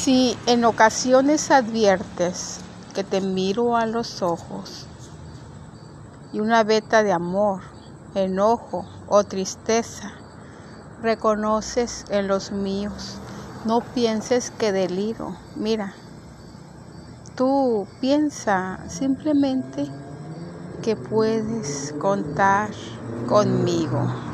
Si en ocasiones adviertes que te miro a los ojos y una veta de amor, enojo o tristeza reconoces en los míos, no pienses que deliro. Mira, tú piensa simplemente que puedes contar conmigo.